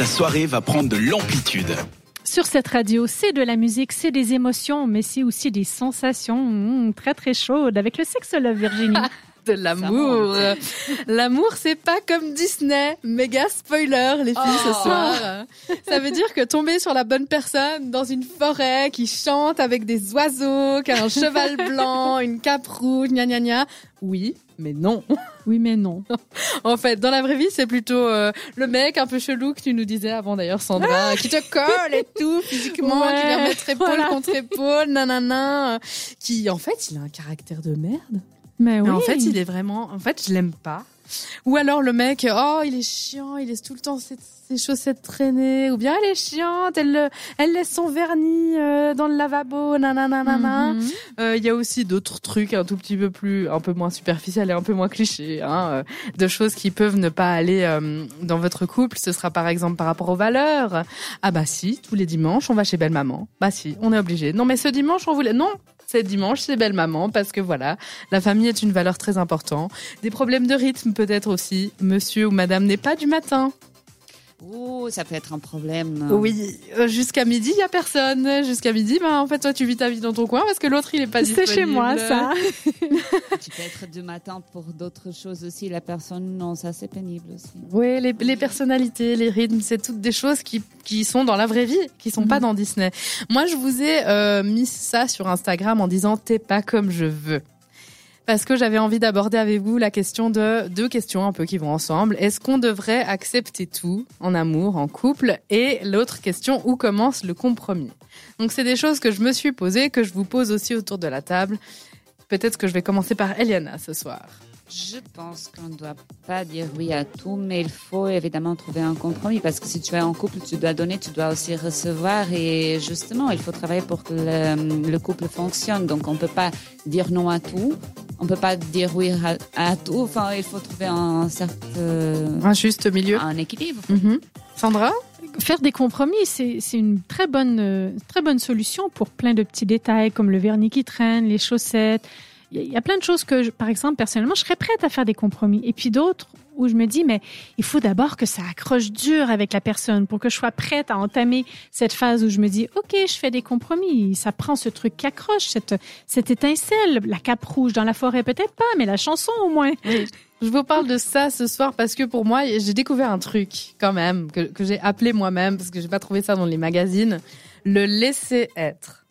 ta soirée va prendre de l'amplitude. Sur cette radio, c'est de la musique, c'est des émotions, mais c'est aussi des sensations mmh, très très chaudes avec le sexe love Virginie. de l'amour. L'amour, c'est pas comme Disney. Méga spoiler, les filles, ce Oh. soir. Ça veut dire que tomber sur la bonne personne dans une forêt qui chante avec des oiseaux, qui a un cheval blanc, une cape rouge, gna gna gna. Oui, mais non. Oui, mais non. En fait, dans la vraie vie, c'est plutôt euh, le mec un peu chelou que tu nous disais avant d'ailleurs, Sandra, qui te colle et tout, physiquement, qui vient Ouais, mettre épaule voilà. contre épaule, nanana, qui, en fait, il a un caractère de merde. Mais oui. Mais en fait, il est vraiment. En fait, je l'aime pas. Ou alors le mec, oh, il est chiant, il laisse tout le temps ses, ses chaussettes traîner. Ou bien elle est chiante, elle, le- elle laisse son vernis euh, dans le lavabo, nanana. nanana. Mhm. Euh, Il y a aussi d'autres trucs un tout petit peu plus, un peu moins superficiels et un peu moins clichés, hein, euh, de choses qui peuvent ne pas aller dans votre couple. Ce sera par exemple par rapport aux valeurs. Ah bah si, tous les dimanches, on va chez belle maman. Bah si, on est obligé. Non mais ce dimanche, on voulait. Non, c'est dimanche, c'est belle maman parce que voilà, la famille est une valeur très importante. Des problèmes de rythme peut-être aussi. Monsieur ou madame n'est pas du matin. Ouh, ça peut être un problème. Oui, euh, jusqu'à midi, il y a personne. Jusqu'à midi, bah en fait toi tu vis ta vie dans ton coin parce que l'autre il est pas C'est chez moi, disponible. ça. Tu peux être du matin pour d'autres choses aussi. La personne, non, ça c'est pénible aussi. Oui, les, les personnalités, les rythmes, c'est toutes des choses qui, qui sont dans la vraie vie, qui sont pas dans Disney. Moi, je vous ai euh, mis ça sur Instagram en disant t'es pas comme je veux. Parce que j'avais envie d'aborder avec vous la question de deux questions un peu qui vont ensemble. Est-ce qu'on devrait accepter tout en amour, en couple? Et l'autre question, où commence le compromis? Donc c'est des choses que je me suis posées, que je vous pose aussi autour de la table. Peut-être que je vais commencer par Eliana ce soir. Je pense qu'on ne doit pas dire oui à tout, mais il faut évidemment trouver un compromis parce que si tu es en couple, tu dois donner, tu dois aussi recevoir et justement, il faut travailler pour que le, le couple fonctionne. Donc, on ne peut pas dire non à tout, on ne peut pas dire oui à, à tout. Enfin, il faut trouver un certain Un juste milieu. un équilibre. Mhm. Sandra Faire des compromis, c'est c'est une très bonne, euh, très bonne solution pour plein de petits détails comme le vernis qui traîne, les chaussettes. Il y a- il y a plein de choses que, je- par exemple, personnellement, je serais prête à faire des compromis. Et puis d'autres où je me dis, mais il faut d'abord que ça accroche dur avec la personne pour que je sois prête à entamer cette phase où je me dis, OK, je fais des compromis. Ça prend ce truc qui accroche, cette, cette étincelle, la cape rouge dans la forêt, peut-être pas, mais la chanson au moins. Je vous parle de ça ce soir parce que pour moi, j'ai découvert un truc quand même que, que j'ai appelé moi-même parce que j'ai pas trouvé ça dans les magazines, le laisser être.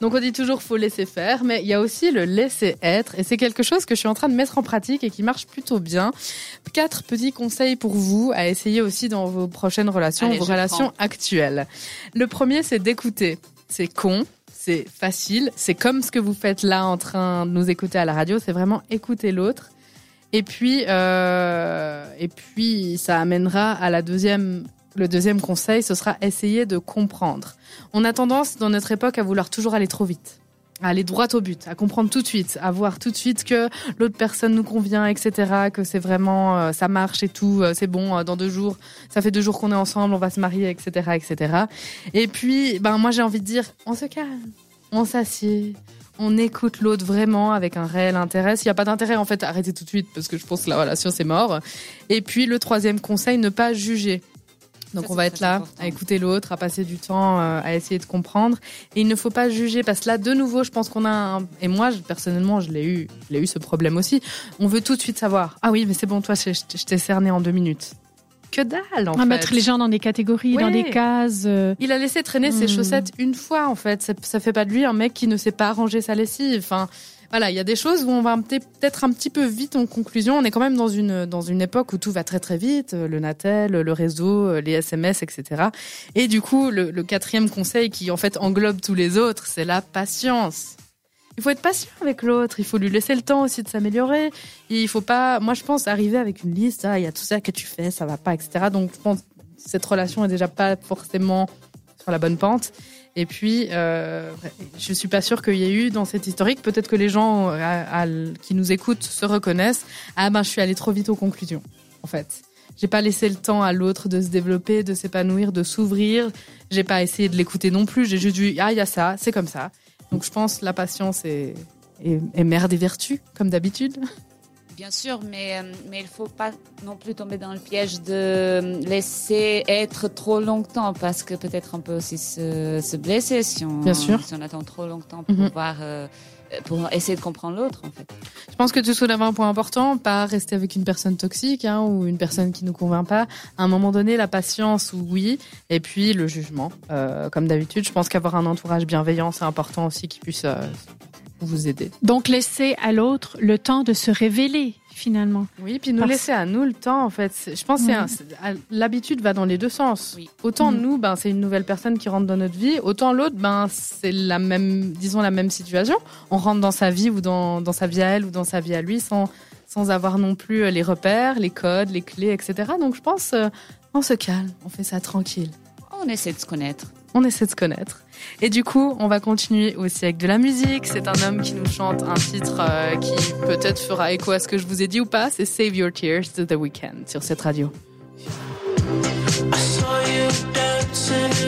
Donc on dit toujours faut laisser faire, mais il y a aussi le laisser être et c'est quelque chose que je suis en train de mettre en pratique et qui marche plutôt bien. Quatre petits conseils pour vous à essayer aussi dans vos prochaines relations, Allez, vos relations prends. actuelles. Le premier, c'est d'écouter. C'est con, c'est facile, c'est comme ce que vous faites là en train de nous écouter à la radio, c'est vraiment écouter l'autre. Et puis, euh, et puis, ça amènera à la deuxième, le deuxième conseil, ce sera essayer de comprendre. On a tendance dans notre époque à vouloir toujours aller trop vite, à aller droit au but, à comprendre tout de suite, à voir tout de suite que l'autre personne nous convient, etc., que c'est vraiment, euh, ça marche et tout, euh, c'est bon, euh, dans deux jours, ça fait deux jours qu'on est ensemble, on va se marier, etc., etc. Et puis, ben moi j'ai envie de dire, on se calme, on s'assied, on écoute l'autre vraiment avec un réel intérêt. S'il n'y a pas d'intérêt, en fait, arrêtez tout de suite parce que je pense que la relation c'est mort. Et puis le troisième conseil, ne pas juger. Donc Ça, on va être là important. à écouter l'autre, à passer du temps, euh, à essayer de comprendre. Et il ne faut pas juger parce que là, de nouveau, je pense qu'on a un... et moi je- personnellement, je l'ai eu, je l'ai eu ce problème aussi. On veut tout de suite savoir. Ah oui, mais c'est bon, toi, je, je- je t'ai cerné en deux minutes. Que dalle, en À fait. mettre les gens dans des catégories, dans des cases. euh, Il a laissé traîner ses Hmm. chaussettes une fois, en fait. Ça, ça fait pas de lui un mec qui ne sait pas ranger sa lessive. Enfin, voilà, il y a des choses où on va peut- peut-être un petit peu vite en conclusion. On est quand même dans une, dans une époque où tout va très très vite. euh, Le Natel, le réseau, euh, les SMS, etc. Et du coup, le, quatrième conseil qui, en fait, englobe tous les autres, c'est la patience. Il faut être patient avec l'autre. Il faut lui laisser le temps aussi de s'améliorer. Il faut pas, moi, je pense, arriver avec une liste. Ah, il y a tout ça que tu fais, ça va pas, etc. Donc, je pense, cette relation est déjà pas forcément sur la bonne pente. Et puis, euh, je suis pas sûre qu'il y ait eu dans cette historique, peut-être que les gens euh, qui nous écoutent se reconnaissent. Ah ben, je suis allée trop vite aux conclusions, en fait. J'ai pas laissé le temps à l'autre de se développer, de s'épanouir, de s'ouvrir. J'ai pas essayé de l'écouter non plus. J'ai juste dit, ah, il y a ça, c'est comme ça. Donc, je pense la patience est mère des vertus, comme d'habitude. Bien sûr, mais, mais il faut pas non plus tomber dans le piège de laisser être trop longtemps parce que peut-être on peut aussi se, se blesser si on, Bien sûr. si on attend trop longtemps pour Mhm. pouvoir euh, pour essayer de comprendre l'autre en fait. Je pense que tu soulèves un point important, pas rester avec une personne toxique hein, ou une personne qui nous convainc pas. À un moment donné, la patience, oui, et puis le jugement. Euh, comme d'habitude, je pense qu'avoir un entourage bienveillant, c'est important aussi qui puisse euh, vous aider. Donc, laisser à l'autre le temps de se révéler, finalement. Oui, puis nous Parce- laisser à nous le temps, en fait. Je pense que Oui. l'habitude va dans les deux sens. Oui. Autant Mhm. nous, ben, c'est une nouvelle personne qui rentre dans notre vie, autant l'autre, ben, c'est la même, disons la même situation. On rentre dans sa vie ou dans, dans sa vie à elle ou dans sa vie à lui sans, sans avoir non plus euh, les repères, les codes, les clés, etc. Donc je pense, euh, on se calme, on fait ça tranquille. On essaie de se connaître. On essaie de se connaître. Et du coup, on va continuer aussi avec de la musique. C'est un homme qui nous chante un titre euh, qui peut-être fera écho à ce que je vous ai dit ou pas. C'est Save Your Tears de The Weeknd sur cette radio.